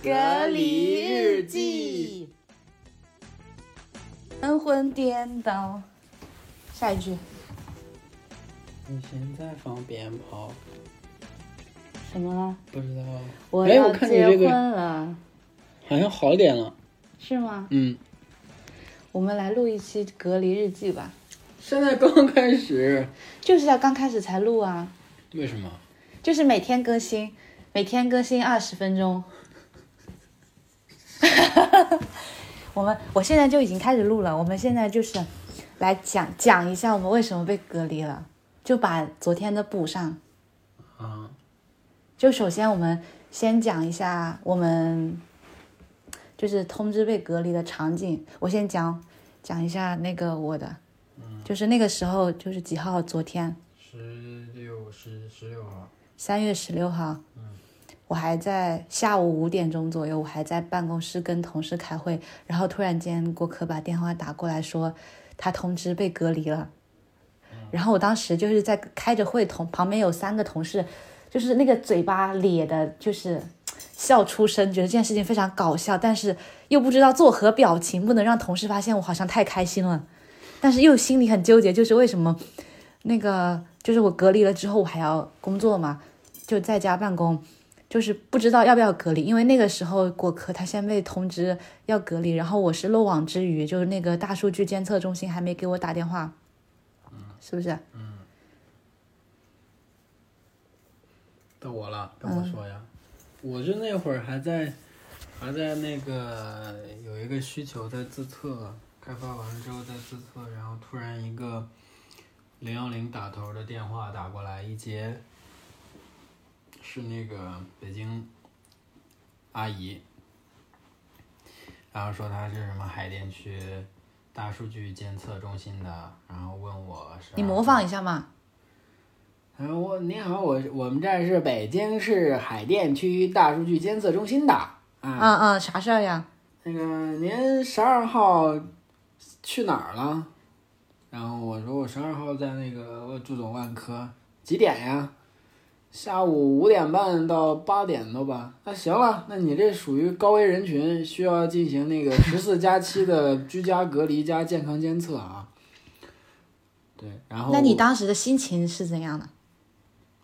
隔离日记，神魂颠倒。下一句你现在放鞭炮，什么了？不知道，我要结看你这个婚了，好像好点了。是吗？嗯，我们来录一期隔离日记吧。现在刚开始，就是要刚开始才录啊，为什么？就是每天更新，每天更新二十分钟。我们我现在就已经开始录了，我们现在就是来讲讲一下我们为什么被隔离了，就把昨天的补上。啊，就首先我们先讲一下我们就是通知被隔离的场景，我先讲讲一下那个我的，就是那个时候就是几号？昨天十六十十六号。三月十六号，我还在下午五点钟左右，我还在办公室跟同事开会，然后突然间郭科把电话打过来说他通知被隔离了，然后我当时就是在开着会，同旁边有三个同事，就是那个嘴巴咧的，就是笑出声，觉得这件事情非常搞笑，但是又不知道作何表情，不能让同事发现我好像太开心了，但是又心里很纠结，就是为什么那个就是我隔离了之后我还要工作嘛，就在家办公，就是不知道要不要隔离，因为那个时候果壳他先被通知要隔离，然后我是漏网之鱼，就是那个大数据监测中心还没给我打电话，是不是？嗯到我了，跟我说呀。我就那会儿还在，还在那个有一个需求在自测，开发完了之后在自测，然后突然一个零幺零打头的电话打过来，一接是那个北京阿姨，然后说她是什么海淀区大数据监测中心的，然后问我是你模仿一下嘛。嗯，我你好，我我们这儿是北京市海淀区大数据监测中心的啊。嗯嗯，啥事儿呀？那个您十二号去哪儿了？然后我说我十二号在那个祝总万科，几点呀？下午五点半到八点多吧。那行了，那你这属于高危人群，需要进行那个 十四加七的居家隔离加健康监测啊。对，然后那你当时的心情是怎样的？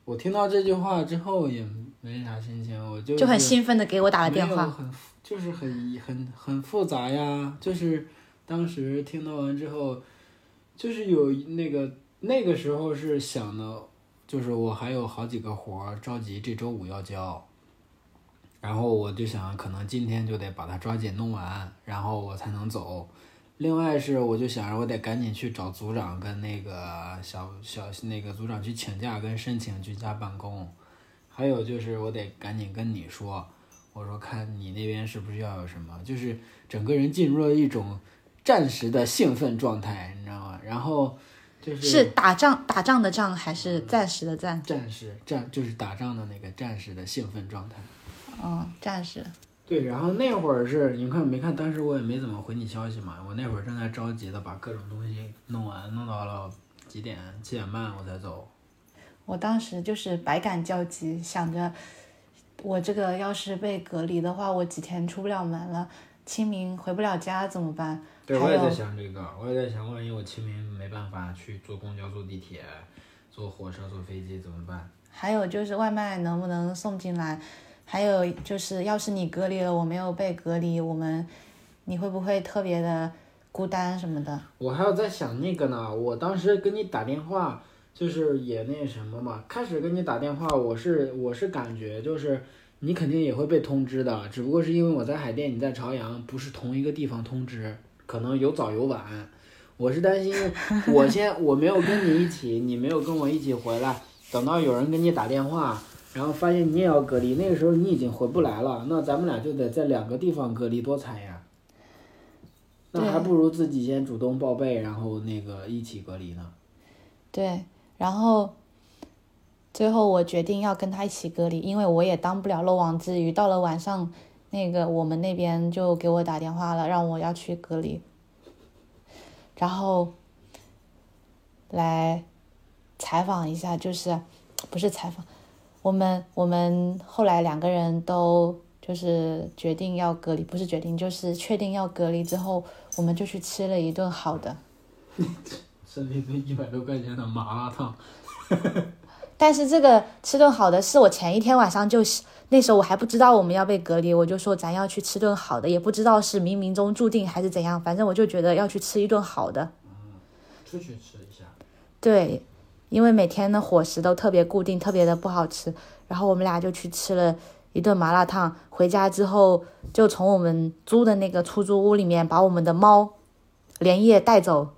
我听到这句话之后也没啥心情，我就就很兴奋的给我打了电话。很就是很很很复杂呀，就是当时听到完之后，就是有那个那个时候是想的，就是我还有好几个活儿着急这周五要交，然后我就想可能今天就得把它抓紧弄完，然后我才能走。另外是，我就想着我得赶紧去找组长跟那个小小那个组长去请假跟申请居家办公，还有就是我得赶紧跟你说，我说看你那边是不是要有什么，就是整个人进入了一种暂时的兴奋状态，你知道吗？然后就是是打仗打仗的仗还是暂时的暂？战士战就是打仗的那个战士的兴奋状态。嗯，战士。对，然后那会儿是你看没看？当时我也没怎么回你消息嘛，我那会儿正在着急的把各种东西弄完，弄到了几点？七点半我才走。我当时就是百感交集，想着我这个要是被隔离的话，我几天出不了门了，清明回不了家怎么办？对，我也在想这个，我也在想，万一我清明没办法去坐公交、坐地铁、坐火车、坐飞机怎么办？还有就是外卖能不能送进来？还有就是，要是你隔离了，我没有被隔离，我们你会不会特别的孤单什么的？我还有在想那个呢，我当时跟你打电话，就是也那什么嘛。开始跟你打电话，我是我是感觉就是你肯定也会被通知的，只不过是因为我在海淀，你在朝阳，不是同一个地方通知，可能有早有晚。我是担心 我先我没有跟你一起，你没有跟我一起回来，等到有人给你打电话。然后发现你也要隔离，那个时候你已经回不来了，那咱们俩就得在两个地方隔离，多惨呀！那还不如自己先主动报备，然后那个一起隔离呢。对，然后最后我决定要跟他一起隔离，因为我也当不了漏网之鱼。到了晚上，那个我们那边就给我打电话了，让我要去隔离，然后来采访一下，就是不是采访，我们我们后来两个人都就是决定要隔离，不是决定，就是确定要隔离之后，我们就去吃了一顿好的。吃了一顿一百多块钱的麻辣烫，但是这个吃顿好的是我前一天晚上就是那时候我还不知道我们要被隔离，我就说咱要去吃顿好的，也不知道是冥冥中注定还是怎样，反正我就觉得要去吃一顿好的。出去吃一下。对，因为每天的伙食都特别固定，特别的不好吃，然后我们俩就去吃了一顿麻辣烫。回家之后，就从我们租的那个出租屋里面把我们的猫连夜带走。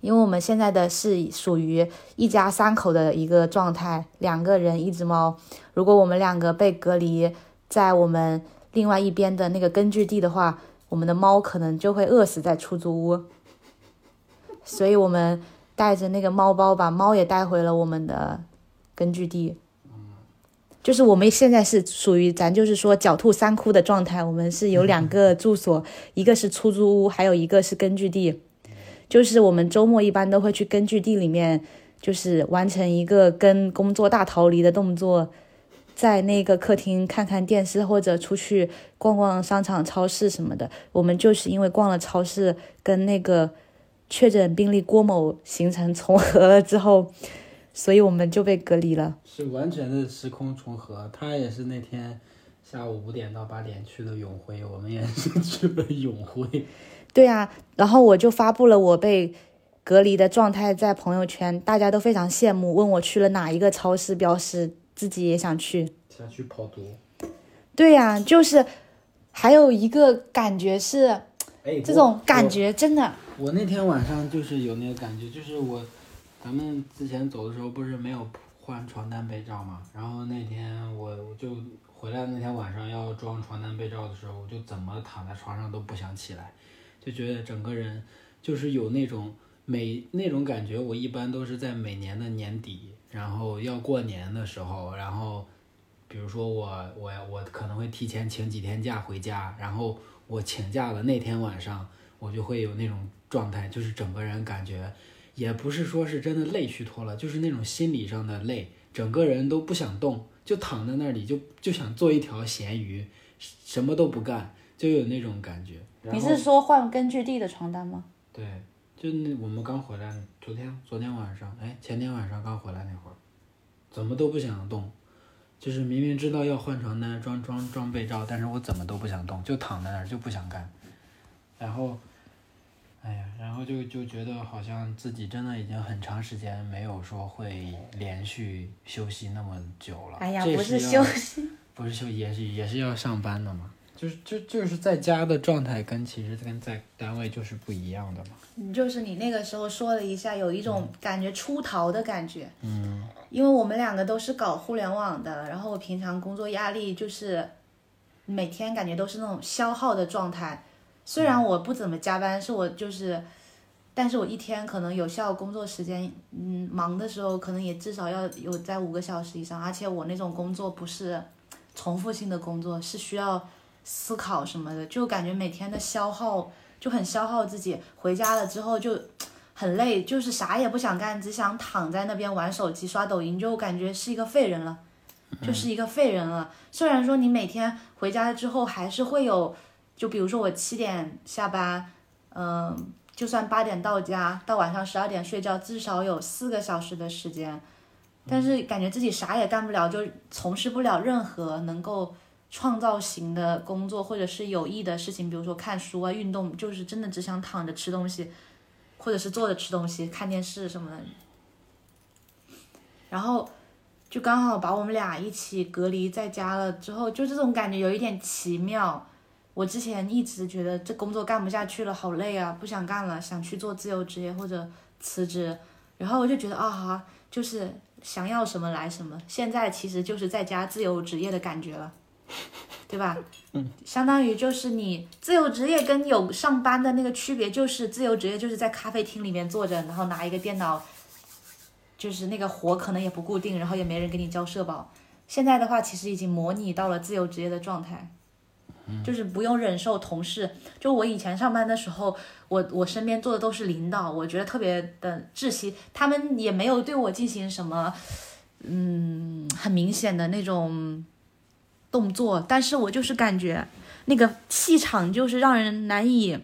因为我们现在的是属于一家三口的一个状态，两个人一只猫。如果我们两个被隔离在我们另外一边的那个根据地的话，我们的猫可能就会饿死在出租屋。所以我们带着那个猫包，把猫也带回了我们的根据地。就是我们现在是属于咱就是说狡兔三窟的状态，我们是有两个住所，一个是出租屋，还有一个是根据地。就是我们周末一般都会去根据地里面，就是完成一个跟工作大逃离的动作，在那个客厅看看电视或者出去逛逛商场、超市什么的。我们就是因为逛了超市，跟那个确诊病例郭某形成重合了之后，所以我们就被隔离了。是完全的时空重合，他也是那天下午五点到八点去的永辉，我们也是 去了永辉。对啊，然后我就发布了我被隔离的状态在朋友圈，大家都非常羡慕，问我去了哪一个超市，表示自己也想去。想去跑毒。对呀，就是还有一个感觉是，哎，这种感觉真的。我那天晚上就是有那个感觉，就是我，咱们之前走的时候不是没有换床单被罩嘛，然后那天我我就回来那天晚上要装床单被罩的时候，我就怎么躺在床上都不想起来。就觉得整个人就是有那种每那种感觉，我一般都是在每年的年底，然后要过年的时候，然后比如说我我我可能会提前请几天假回家，然后我请假的那天晚上，我就会有那种状态，就是整个人感觉也不是说是真的累虚脱了，就是那种心理上的累，整个人都不想动，就躺在那里，就就想做一条咸鱼，什么都不干，就有那种感觉。你是说换根据地的床单吗？对，就那我们刚回来，昨天昨天晚上，哎，前天晚上刚回来那会儿，怎么都不想动，就是明明知道要换床单、装装装被罩，但是我怎么都不想动，就躺在那儿就不想干。然后，哎呀，然后就就觉得好像自己真的已经很长时间没有说会连续休息那么久了。哎呀，不是休息，不是休息，也是也是要上班的嘛。就是就就是在家的状态跟其实跟在单位就是不一样的嘛。你，就是你那个时候说了一下，有一种感觉出逃的感觉。嗯。因为我们两个都是搞互联网的，然后我平常工作压力就是每天感觉都是那种消耗的状态。虽然我不怎么加班，是我就是，但是我一天可能有效工作时间，嗯，忙的时候可能也至少要有在五个小时以上，而且我那种工作不是重复性的工作，是需要。思考什么的，就感觉每天的消耗就很消耗自己。回家了之后就很累，就是啥也不想干，只想躺在那边玩手机、刷抖音，就感觉是一个废人了，就是一个废人了。虽然说你每天回家之后还是会有，就比如说我七点下班，嗯，就算八点到家，到晚上十二点睡觉，至少有四个小时的时间，但是感觉自己啥也干不了，就从事不了任何能够。创造型的工作或者是有益的事情，比如说看书啊、运动，就是真的只想躺着吃东西，或者是坐着吃东西、看电视什么的。然后就刚好把我们俩一起隔离在家了之后，就这种感觉有一点奇妙。我之前一直觉得这工作干不下去了，好累啊，不想干了，想去做自由职业或者辞职。然后我就觉得啊，就是想要什么来什么。现在其实就是在家自由职业的感觉了。对吧？嗯，相当于就是你自由职业跟有上班的那个区别，就是自由职业就是在咖啡厅里面坐着，然后拿一个电脑，就是那个活可能也不固定，然后也没人给你交社保。现在的话，其实已经模拟到了自由职业的状态，就是不用忍受同事。就我以前上班的时候，我我身边坐的都是领导，我觉得特别的窒息，他们也没有对我进行什么，嗯，很明显的那种。动作，但是我就是感觉那个气场就是让人难以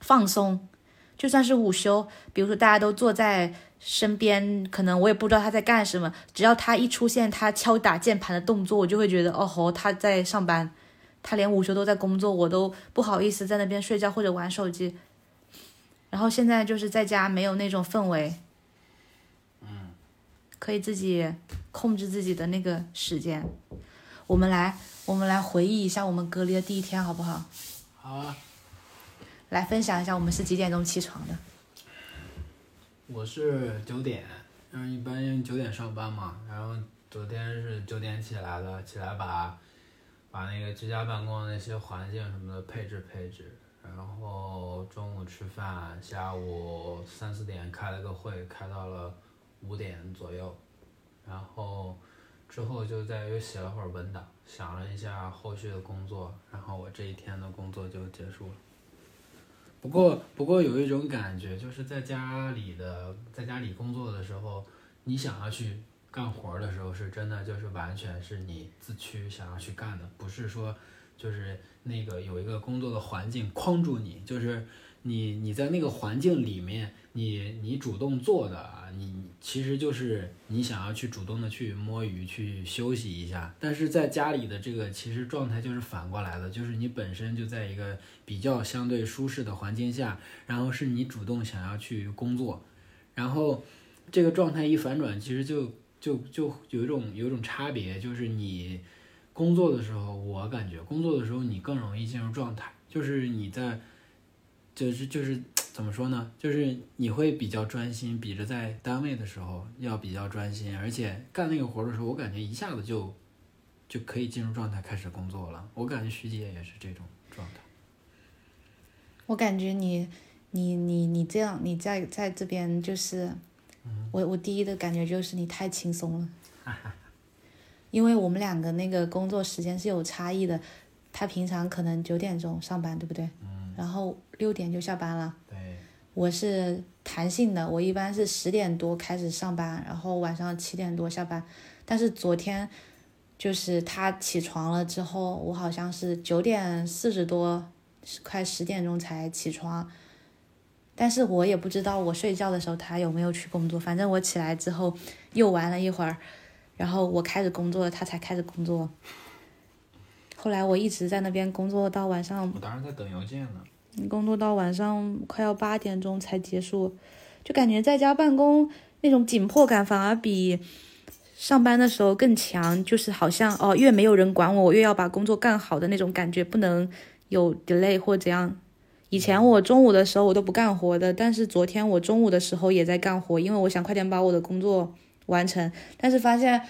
放松。就算是午休，比如说大家都坐在身边，可能我也不知道他在干什么，只要他一出现，他敲打键盘的动作，我就会觉得哦吼，他在上班，他连午休都在工作，我都不好意思在那边睡觉或者玩手机。然后现在就是在家没有那种氛围，嗯，可以自己控制自己的那个时间。我们来，我们来回忆一下我们隔离的第一天，好不好？好啊。来分享一下，我们是几点钟起床的？我是九点，嗯，一般九点上班嘛。然后昨天是九点起来的，起来把把那个居家办公的那些环境什么的配置配置。然后中午吃饭，下午三四点开了个会，开到了五点左右。然后之后就在又写了会儿文档，想了一下后续的工作，然后我这一天的工作就结束了。不过，不过有一种感觉，就是在家里的，在家里工作的时候，你想要去干活儿的时候，是真的就是完全是你自驱想要去干的，不是说就是那个有一个工作的环境框住你，就是你你在那个环境里面，你你主动做的啊。你其实就是你想要去主动的去摸鱼去休息一下，但是在家里的这个其实状态就是反过来的，就是你本身就在一个比较相对舒适的环境下，然后是你主动想要去工作，然后这个状态一反转，其实就就就有一种有一种差别，就是你工作的时候，我感觉工作的时候你更容易进入状态，就是你在就是就是。怎么说呢？就是你会比较专心，比着在单位的时候要比较专心，而且干那个活的时候，我感觉一下子就就可以进入状态开始工作了。我感觉徐姐也是这种状态。我感觉你你你你这样你在在这边就是，我我第一的感觉就是你太轻松了，因为我们两个那个工作时间是有差异的，他平常可能九点钟上班，对不对？嗯。然后六点就下班了。对我是弹性的，我一般是十点多开始上班，然后晚上七点多下班。但是昨天就是他起床了之后，我好像是九点四十多，快十点钟才起床。但是我也不知道我睡觉的时候他有没有去工作。反正我起来之后又玩了一会儿，然后我开始工作了，他才开始工作。后来我一直在那边工作到晚上。我当时在等邮件呢。工作到晚上快要八点钟才结束，就感觉在家办公那种紧迫感反而比上班的时候更强。就是好像哦，越没有人管我，我越要把工作干好的那种感觉，不能有 delay 或怎样。以前我中午的时候我都不干活的，但是昨天我中午的时候也在干活，因为我想快点把我的工作完成。但是发现，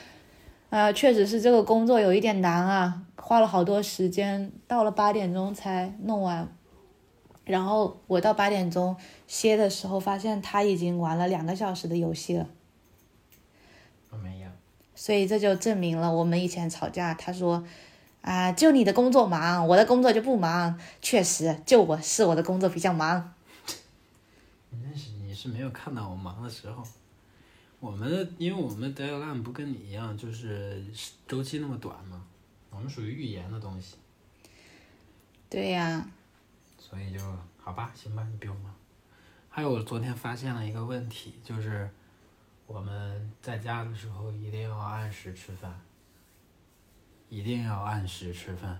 呃，确实是这个工作有一点难啊，花了好多时间，到了八点钟才弄完。然后我到八点钟歇的时候，发现他已经玩了两个小时的游戏了。我没有。所以这就证明了我们以前吵架，他说啊，就你的工作忙，我的工作就不忙。确实，就我是我的工作比较忙。你是你是没有看到我忙的时候。我们的，因为我们 deadline 不跟你一样，就是周期那么短嘛。我们属于预言的东西。对呀。所以就好吧，行吧，你不用忙。还有，我昨天发现了一个问题，就是我们在家的时候一定要按时吃饭，一定要按时吃饭，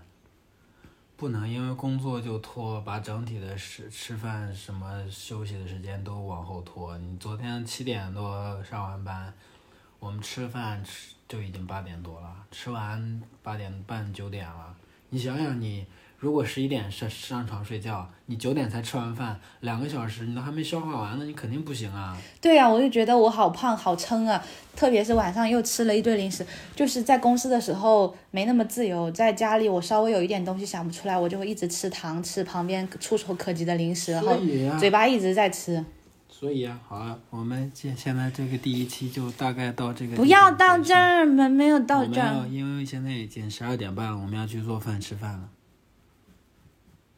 不能因为工作就拖，把整体的吃吃饭什么休息的时间都往后拖。你昨天七点多上完班，我们吃饭吃就已经八点多了，吃完八点半九点了，你想想你。如果十一点上上床睡觉，你九点才吃完饭，两个小时你都还没消化完呢，你肯定不行啊。对呀，我就觉得我好胖好撑啊，特别是晚上又吃了一堆零食。就是在公司的时候没那么自由，在家里我稍微有一点东西想不出来，我就会一直吃糖，吃旁边触手可及的零食，然后嘴巴一直在吃。所以啊，好啊，我们现现在这个第一期就大概到这个。不要到这儿，没没有到这儿。因为现在已经十二点半了，我们要去做饭吃饭了。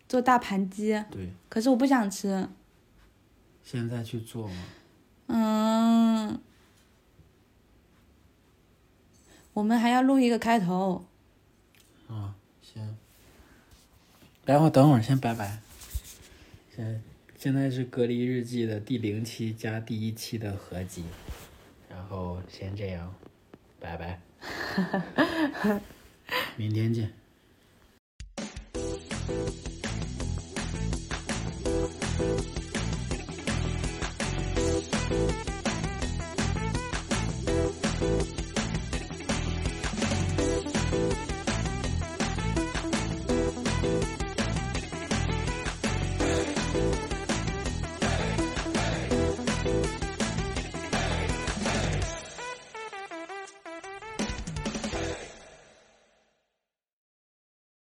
做大盘鸡，对，可是我不想吃。现在去做吗？嗯，我们还要录一个开头。待会儿等会儿先拜拜。现现在是隔离日记的第零期加第一期的合集，然后先这样，拜拜，明天见。